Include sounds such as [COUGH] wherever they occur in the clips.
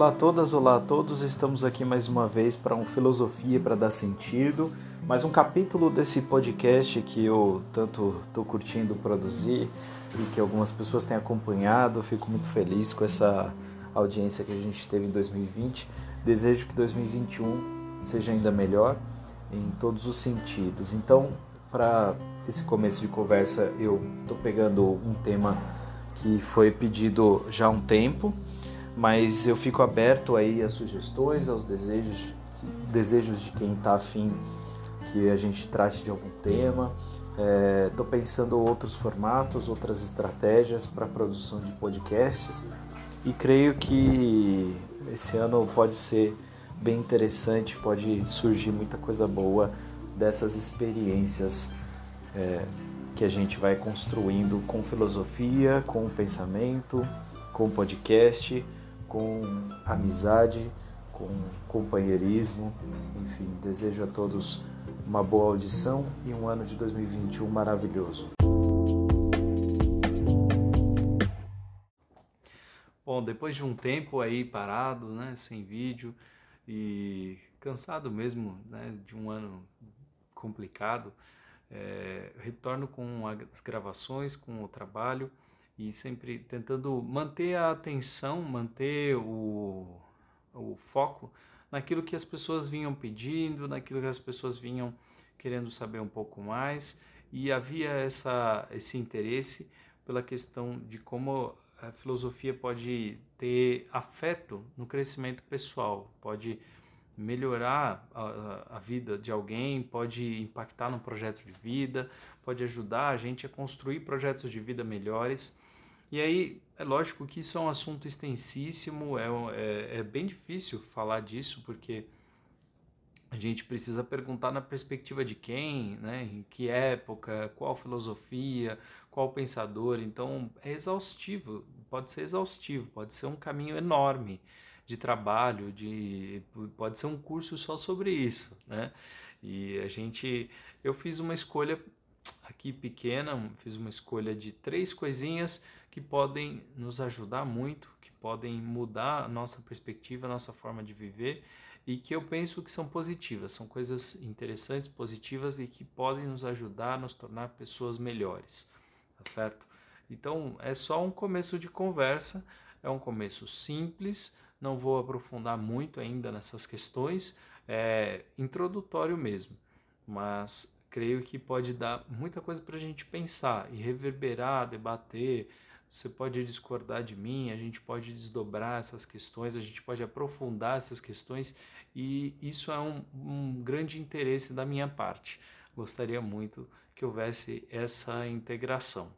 Olá a todas, olá a todos. Estamos aqui mais uma vez para um Filosofia para dar sentido, mais um capítulo desse podcast que eu tanto estou curtindo produzir e que algumas pessoas têm acompanhado. Fico muito feliz com essa audiência que a gente teve em 2020. Desejo que 2021 seja ainda melhor em todos os sentidos. Então, para esse começo de conversa, eu estou pegando um tema que foi pedido já há um tempo mas eu fico aberto aí às sugestões, aos desejos, desejos de quem está afim que a gente trate de algum tema. Estou é, pensando outros formatos, outras estratégias para produção de podcasts e creio que esse ano pode ser bem interessante, pode surgir muita coisa boa dessas experiências é, que a gente vai construindo com filosofia, com pensamento, com podcast com amizade, com companheirismo. Enfim, desejo a todos uma boa audição e um ano de 2021 maravilhoso. Bom, depois de um tempo aí parado, né, sem vídeo e cansado mesmo, né, de um ano complicado, é, retorno com as gravações, com o trabalho e sempre tentando manter a atenção, manter o, o foco naquilo que as pessoas vinham pedindo, naquilo que as pessoas vinham querendo saber um pouco mais. E havia essa, esse interesse pela questão de como a filosofia pode ter afeto no crescimento pessoal, pode melhorar a, a, vida de alguém, pode impactar no projeto de vida, pode ajudar a gente a construir projetos de vida melhores e aí, é lógico que isso é um assunto extensíssimo, é, é, é bem difícil falar disso, porque a gente precisa perguntar na perspectiva de quem, né? em que época, qual filosofia, qual pensador. Então, é exaustivo, pode ser exaustivo, pode ser um caminho enorme de trabalho, de pode ser um curso só sobre isso, né? E a gente, eu fiz uma escolha aqui pequena, fiz uma escolha de três coisinhas que podem nos ajudar muito, que podem mudar a nossa perspectiva, a nossa forma de viver e que eu penso que são positivas, são coisas interessantes, positivas e que podem nos ajudar a nos tornar pessoas melhores, tá certo? Então é só um começo de conversa, é um começo simples, não vou aprofundar muito ainda nessas questões, é introdutório mesmo, mas creio que pode dar muita coisa para a gente pensar e reverberar, debater, você pode discordar de mim, a gente pode desdobrar essas questões, a gente pode aprofundar essas questões e isso é um, um grande interesse da minha parte. Gostaria muito que houvesse essa integração.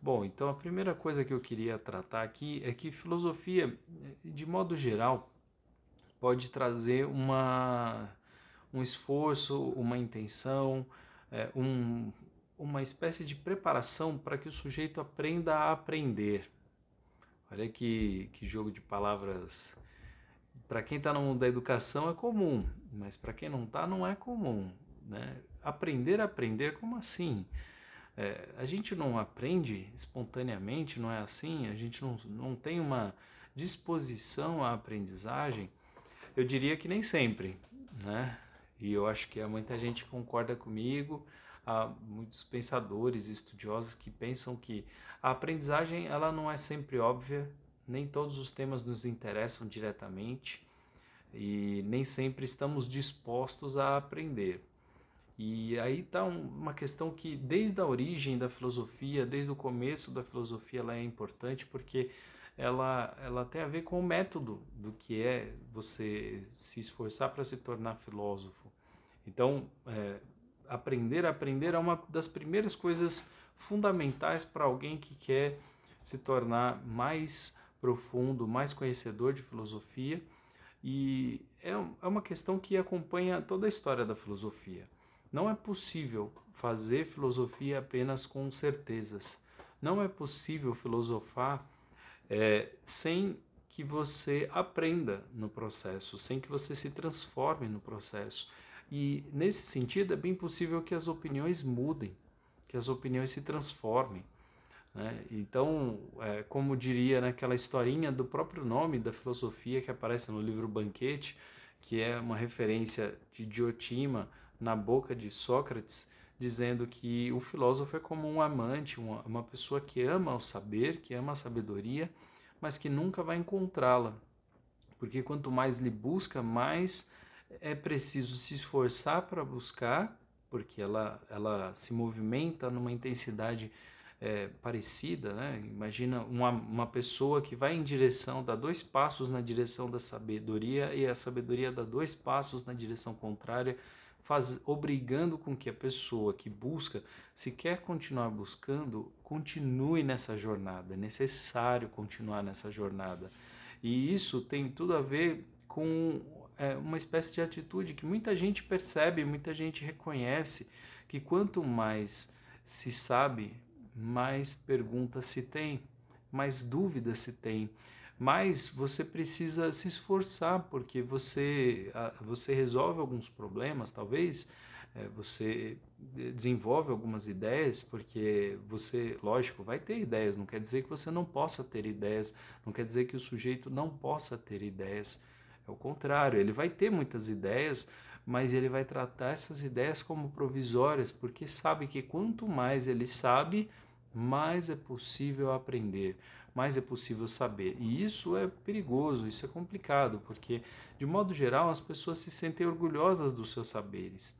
Bom, então a primeira coisa que eu queria tratar aqui é que filosofia, de modo geral, pode trazer uma, um esforço, uma intenção, é, um, uma espécie de preparação para que o sujeito aprenda a aprender. Olha que, que jogo de palavras. Para quem está no mundo da educação é comum, mas para quem não está, não é comum. Né? Aprender a aprender, como assim? É, a gente não aprende espontaneamente, não é assim? A gente não, não tem uma disposição à aprendizagem? Eu diria que nem sempre, né? E eu acho que muita gente concorda comigo há muitos pensadores e estudiosos que pensam que a aprendizagem ela não é sempre óbvia, nem todos os temas nos interessam diretamente e nem sempre estamos dispostos a aprender. E aí está uma questão que desde a origem da filosofia, desde o começo da filosofia, ela é importante porque ela, ela tem a ver com o método do que é você se esforçar para se tornar filósofo. Então, é, aprender aprender é uma das primeiras coisas fundamentais para alguém que quer se tornar mais profundo, mais conhecedor de filosofia. E é, é uma questão que acompanha toda a história da filosofia. Não é possível fazer filosofia apenas com certezas. Não é possível filosofar é, sem que você aprenda no processo, sem que você se transforme no processo. E nesse sentido é bem possível que as opiniões mudem, que as opiniões se transformem. Né? Então, é, como diria naquela historinha do próprio nome da filosofia que aparece no livro Banquete, que é uma referência de Diotima na boca de Sócrates, dizendo que o filósofo é como um amante, uma, uma pessoa que ama o saber, que ama a sabedoria, mas que nunca vai encontrá-la. Porque quanto mais lhe busca, mais é preciso se esforçar para buscar, porque ela, ela se movimenta numa intensidade é, parecida, né? Imagina uma, uma pessoa que vai em direção, dá dois passos na direção da sabedoria e a sabedoria dá dois passos na direção contrária, faz, obrigando com que a pessoa que busca, se quer continuar buscando, continue nessa jornada. É necessário continuar nessa jornada. E isso tem tudo a ver com é, uma espécie de atitude que muita gente percebe, muita gente reconhece, que quanto mais se sabe, mais perguntas se tem, mais dúvidas se tem, mais você precisa se esforçar, porque você, você resolve alguns problemas, talvez, é, você desenvolve algumas ideias, porque você, lógico, vai ter ideias, não quer dizer que você não possa ter ideias, não quer dizer que o sujeito não possa ter ideias. É o contrário, ele vai ter muitas ideias, mas ele vai tratar essas ideias como provisórias, porque sabe que quanto mais ele sabe, mais é possível aprender, mais é possível saber. E isso é perigoso, isso é complicado, porque, de modo geral, as pessoas se sentem orgulhosas dos seus saberes.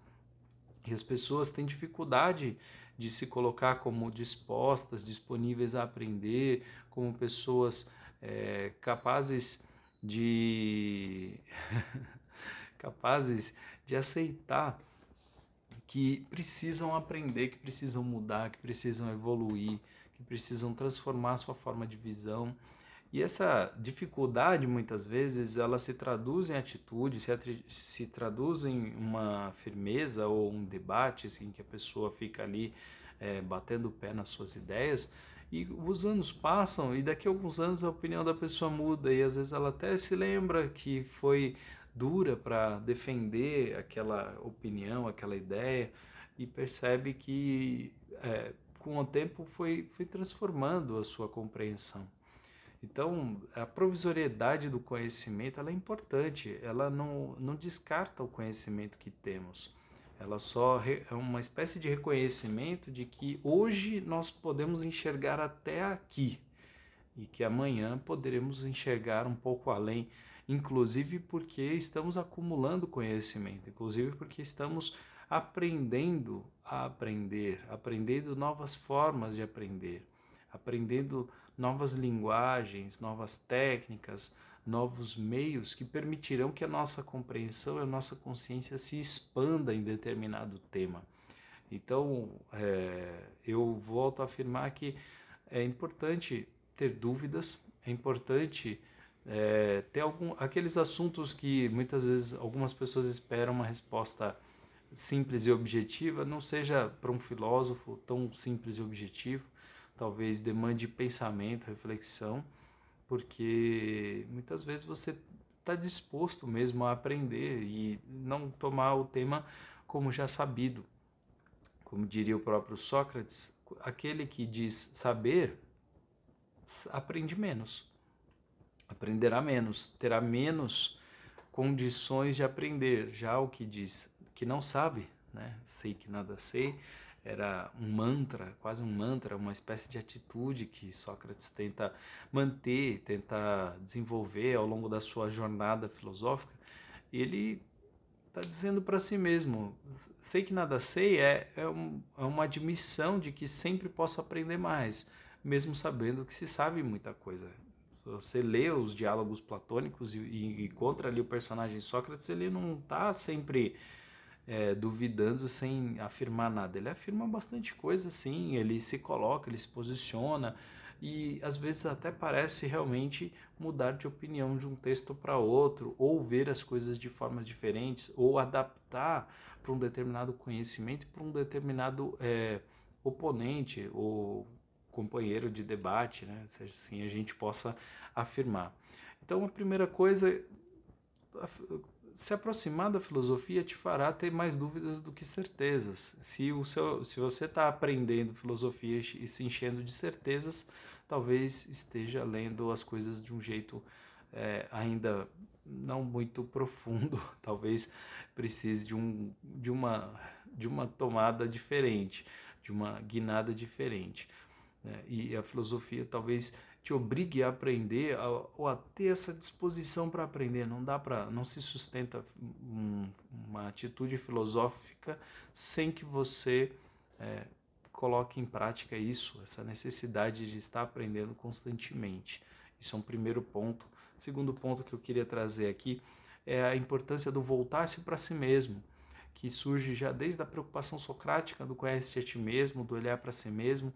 E as pessoas têm dificuldade de se colocar como dispostas, disponíveis a aprender, como pessoas é, capazes de [LAUGHS] capazes de aceitar que precisam aprender, que precisam mudar, que precisam evoluir, que precisam transformar sua forma de visão. E essa dificuldade, muitas vezes, ela se traduz em atitude, se, se traduz em uma firmeza ou um debate, assim, que a pessoa fica ali é, batendo o pé nas suas ideias. E os anos passam e daqui a alguns anos a opinião da pessoa muda e às vezes ela até se lembra que foi dura para defender aquela opinião, aquela ideia e percebe que é, com o tempo foi, foi transformando a sua compreensão. Então, a provisoriedade do conhecimento ela é importante, ela não, não descarta o conhecimento que temos. Ela só é uma espécie de reconhecimento de que hoje nós podemos enxergar até aqui e que amanhã poderemos enxergar um pouco além inclusive porque estamos acumulando conhecimento, inclusive porque estamos aprendendo a aprender, aprendendo novas formas de aprender, aprendendo novas linguagens, novas técnicas, novos meios que permitirão que a nossa compreensão e a nossa consciência se expanda em determinado tema. Então, é, eu volto a afirmar que é importante ter dúvidas, é importante é, ter algum, aqueles assuntos que muitas vezes algumas pessoas esperam uma resposta simples e objetiva, não seja para um filósofo tão simples e objetivo, talvez demande pensamento, reflexão, porque muitas vezes você está disposto mesmo a aprender e não tomar o tema como já sabido. Como diria o próprio Sócrates, aquele que diz saber aprende menos aprenderá menos, terá menos condições de aprender. Já o que diz que não sabe, né? sei que nada sei, era um mantra, quase um mantra, uma espécie de atitude que Sócrates tenta manter, tenta desenvolver ao longo da sua jornada filosófica. Ele está dizendo para si mesmo: sei que nada sei é, é, um, é uma admissão de que sempre posso aprender mais, mesmo sabendo que se sabe muita coisa você lê os diálogos platônicos e, e encontra ali o personagem Sócrates, ele não está sempre é, duvidando sem afirmar nada. Ele afirma bastante coisa, sim, ele se coloca, ele se posiciona e às vezes até parece realmente mudar de opinião de um texto para outro, ou ver as coisas de formas diferentes, ou adaptar para um determinado conhecimento, para um determinado é, oponente ou companheiro de debate, né? se assim a gente possa afirmar. Então, a primeira coisa, se aproximar da filosofia te fará ter mais dúvidas do que certezas. Se, o seu, se você está aprendendo filosofia e se enchendo de certezas, talvez esteja lendo as coisas de um jeito é, ainda não muito profundo, [LAUGHS] talvez precise de, um, de, uma, de uma tomada diferente, de uma guinada diferente. Né? E a filosofia talvez te obrigue a aprender a, ou a ter essa disposição para aprender. Não dá para, não se sustenta um, uma atitude filosófica sem que você é, coloque em prática isso, essa necessidade de estar aprendendo constantemente. Isso é um primeiro ponto. Segundo ponto que eu queria trazer aqui é a importância do voltar-se para si mesmo, que surge já desde a preocupação socrática do conhece a ti mesmo, do olhar para si mesmo,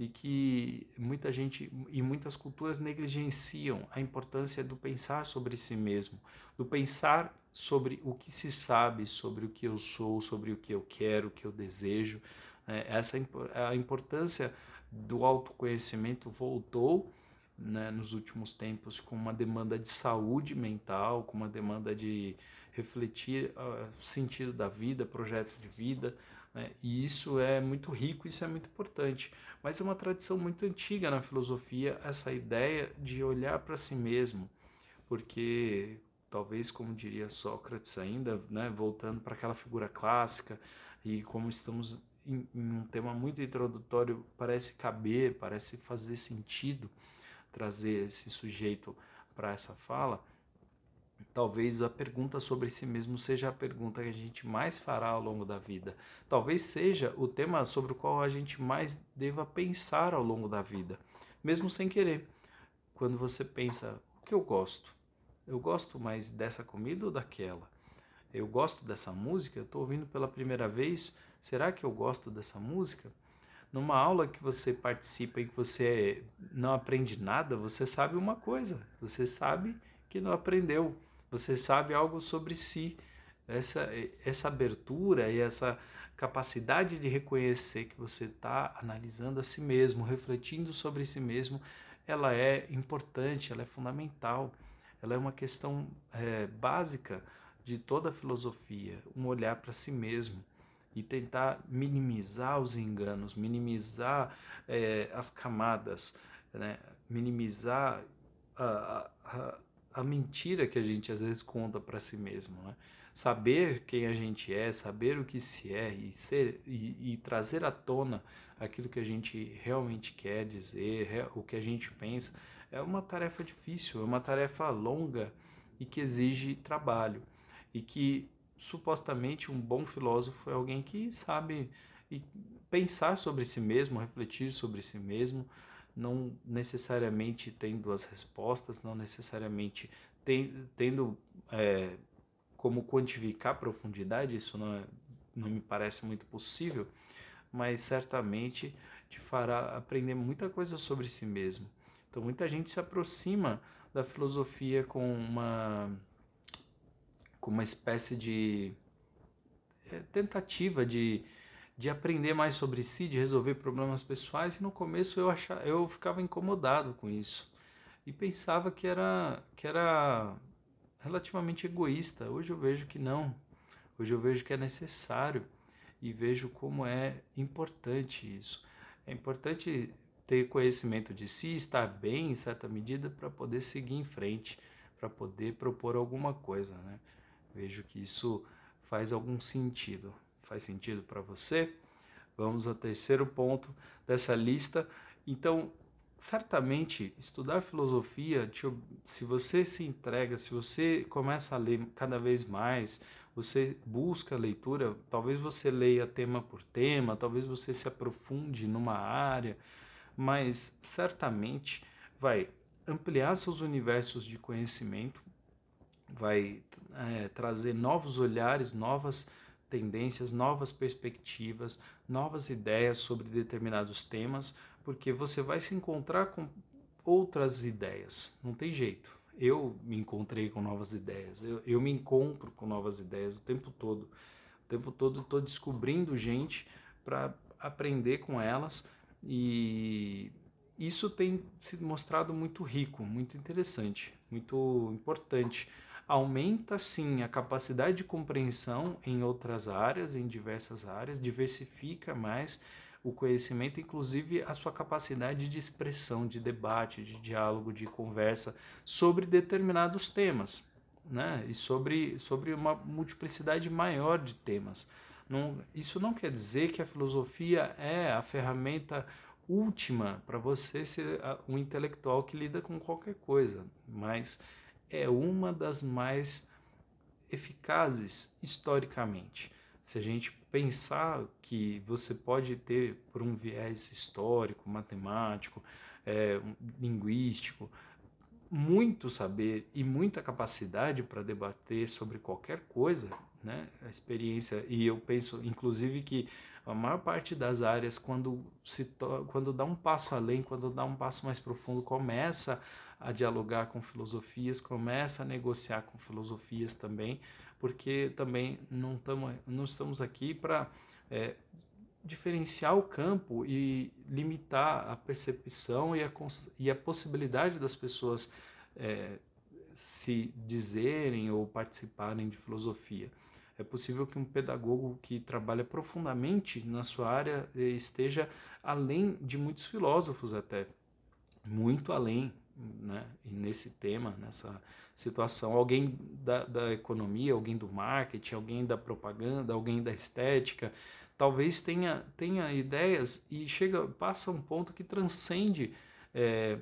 e que muita gente e muitas culturas negligenciam a importância do pensar sobre si mesmo, do pensar sobre o que se sabe, sobre o que eu sou, sobre o que eu quero, o que eu desejo. É, essa a importância do autoconhecimento voltou né, nos últimos tempos com uma demanda de saúde mental, com uma demanda de refletir o sentido da vida, projeto de vida, né, e isso é muito rico, isso é muito importante. Mas é uma tradição muito antiga na filosofia essa ideia de olhar para si mesmo, porque talvez, como diria Sócrates ainda, né, voltando para aquela figura clássica, e como estamos em, em um tema muito introdutório, parece caber, parece fazer sentido trazer esse sujeito para essa fala, talvez a pergunta sobre si mesmo seja a pergunta que a gente mais fará ao longo da vida. Talvez seja o tema sobre o qual a gente mais deva pensar ao longo da vida, mesmo sem querer. Quando você pensa, o que eu gosto? Eu gosto mais dessa comida ou daquela? Eu gosto dessa música, eu estou ouvindo pela primeira vez, será que eu gosto dessa música? numa aula que você participa e que você não aprende nada, você sabe uma coisa, você sabe que não aprendeu, você sabe algo sobre si. Essa, essa abertura e essa capacidade de reconhecer que você está analisando a si mesmo, refletindo sobre si mesmo, ela é importante, ela é fundamental, ela é uma questão é, básica de toda a filosofia, um olhar para si mesmo e tentar minimizar os enganos, minimizar é, as camadas, né? minimizar a, a, a, mentira que a gente às vezes conta para si mesmo. Né? Saber quem a gente é, saber o que se é e, ser, e, e trazer à tona aquilo que a gente realmente quer dizer, o que a gente pensa, é uma tarefa difícil, é uma tarefa longa e que exige trabalho e que supostamente um bom filósofo é alguém que sabe pensar sobre si mesmo, refletir sobre si mesmo, não necessariamente tendo as respostas, não necessariamente tem, tendo é, como quantificar profundidade, isso não, é, não me parece muito possível, mas certamente te fará aprender muita coisa sobre si mesmo. Então, muita gente se aproxima da filosofia com uma com uma espécie de é, tentativa de, de aprender mais sobre si, de resolver problemas pessoais, e no começo eu, achava, eu ficava incomodado com isso e pensava que era, que era relativamente egoísta. Hoje eu vejo que não, hoje eu vejo que é necessário e vejo como é importante isso. É importante ter conhecimento de si, estar bem em certa medida para poder seguir em frente, para poder propor alguma coisa, né? Vejo que isso faz algum sentido. Faz sentido para você? Vamos ao terceiro ponto dessa lista. Então, certamente, estudar filosofia, se você se entrega, se você começa a ler cada vez mais, você busca a leitura, talvez você leia tema por tema, talvez você se aprofunde numa área, mas certamente vai ampliar seus universos de conhecimento, vai é, trazer novos olhares, novas tendências, novas perspectivas, novas ideias sobre determinados temas, porque você vai se encontrar com outras ideias. Não tem jeito. Eu me encontrei com novas ideias, eu, eu me encontro com novas ideias o tempo todo. O tempo todo estou descobrindo gente para aprender com elas e isso tem se mostrado muito rico, muito interessante, muito importante aumenta sim a capacidade de compreensão em outras áreas, em diversas áreas, diversifica mais o conhecimento, inclusive a sua capacidade de expressão, de debate, de diálogo, de conversa sobre determinados temas, né? E sobre, sobre uma multiplicidade maior de temas. Não, isso não quer dizer que a filosofia é a ferramenta última para você ser um intelectual que lida com qualquer coisa, mas é uma das mais eficazes historicamente. Se a gente pensar que você pode ter, por um viés histórico, matemático, é, linguístico, muito saber e muita capacidade para debater sobre qualquer coisa, né? A experiência e eu penso, inclusive, que a maior parte das áreas, quando se quando dá um passo além, quando dá um passo mais profundo, começa a dialogar com filosofias, começa a negociar com filosofias também, porque também não, tamo, não estamos aqui para é, diferenciar o campo e limitar a percepção e a, e a possibilidade das pessoas é, se dizerem ou participarem de filosofia. É possível que um pedagogo que trabalha profundamente na sua área eh, esteja além de muitos filósofos até, muito além, né? Nesse tema, nessa situação, alguém da, da economia, alguém do marketing, alguém da propaganda, alguém da estética, talvez tenha, tenha ideias e chega passa um ponto que transcende é,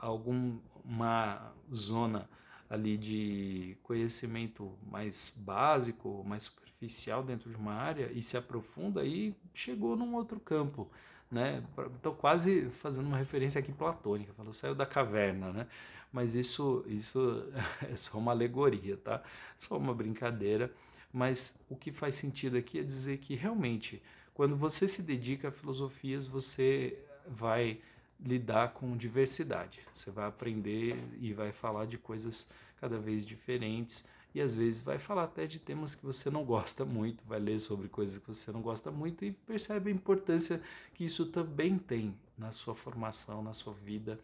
alguma zona ali de conhecimento mais básico, mais superficial dentro de uma área e se aprofunda e chegou num outro campo, né? Estou quase fazendo uma referência aqui platônica, falou saiu da caverna, né? Mas isso isso [LAUGHS] é só uma alegoria, tá? Só uma brincadeira, mas o que faz sentido aqui é dizer que realmente quando você se dedica a filosofias, você vai lidar com diversidade. Você vai aprender e vai falar de coisas cada vez diferentes e às vezes vai falar até de temas que você não gosta muito, vai ler sobre coisas que você não gosta muito e percebe a importância que isso também tem na sua formação, na sua vida.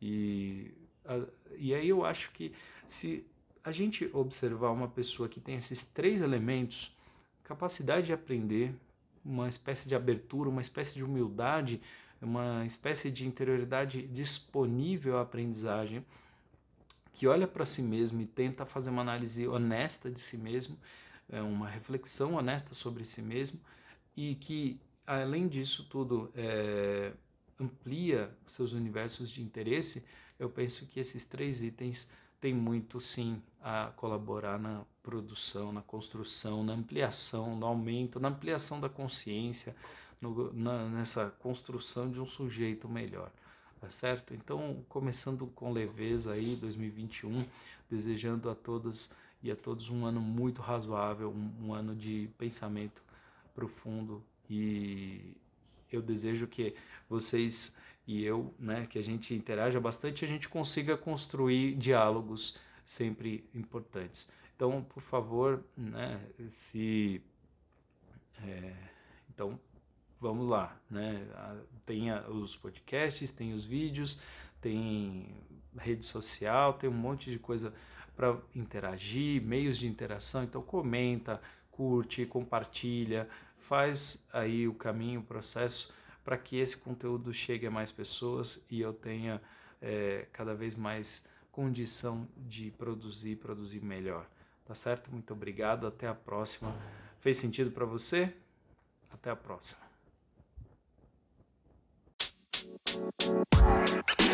E, a, e aí eu acho que se a gente observar uma pessoa que tem esses três elementos, capacidade de aprender, uma espécie de abertura, uma espécie de humildade, uma espécie de interioridade disponível à aprendizagem, que olha para si mesmo e tenta fazer uma análise honesta de si mesmo, é, uma reflexão honesta sobre si mesmo e que, além disso tudo, é, amplia seus universos de interesse, eu penso que esses três itens têm muito sim a colaborar na produção, na construção, na ampliação, no aumento, na ampliação da consciência, no, na, nessa construção de um sujeito melhor tá certo? Então, começando com leveza aí, 2021, desejando a todas e a todos um ano muito razoável, um, um ano de pensamento profundo e eu desejo que vocês e eu, né, que a gente interaja bastante, a gente consiga construir diálogos sempre importantes. Então, por favor, né, se é, então vamos lá, né? Tem os podcasts, tem os vídeos, tem rede social, tem um monte de coisa para interagir, meios de interação. Então comenta, curte, compartilha, faz aí o caminho, o processo para que esse conteúdo chegue a mais pessoas e eu tenha é, cada vez mais condição de produzir, produzir melhor. Tá certo? Muito obrigado. Até a próxima. Fez sentido para você? Até a próxima. Thank you.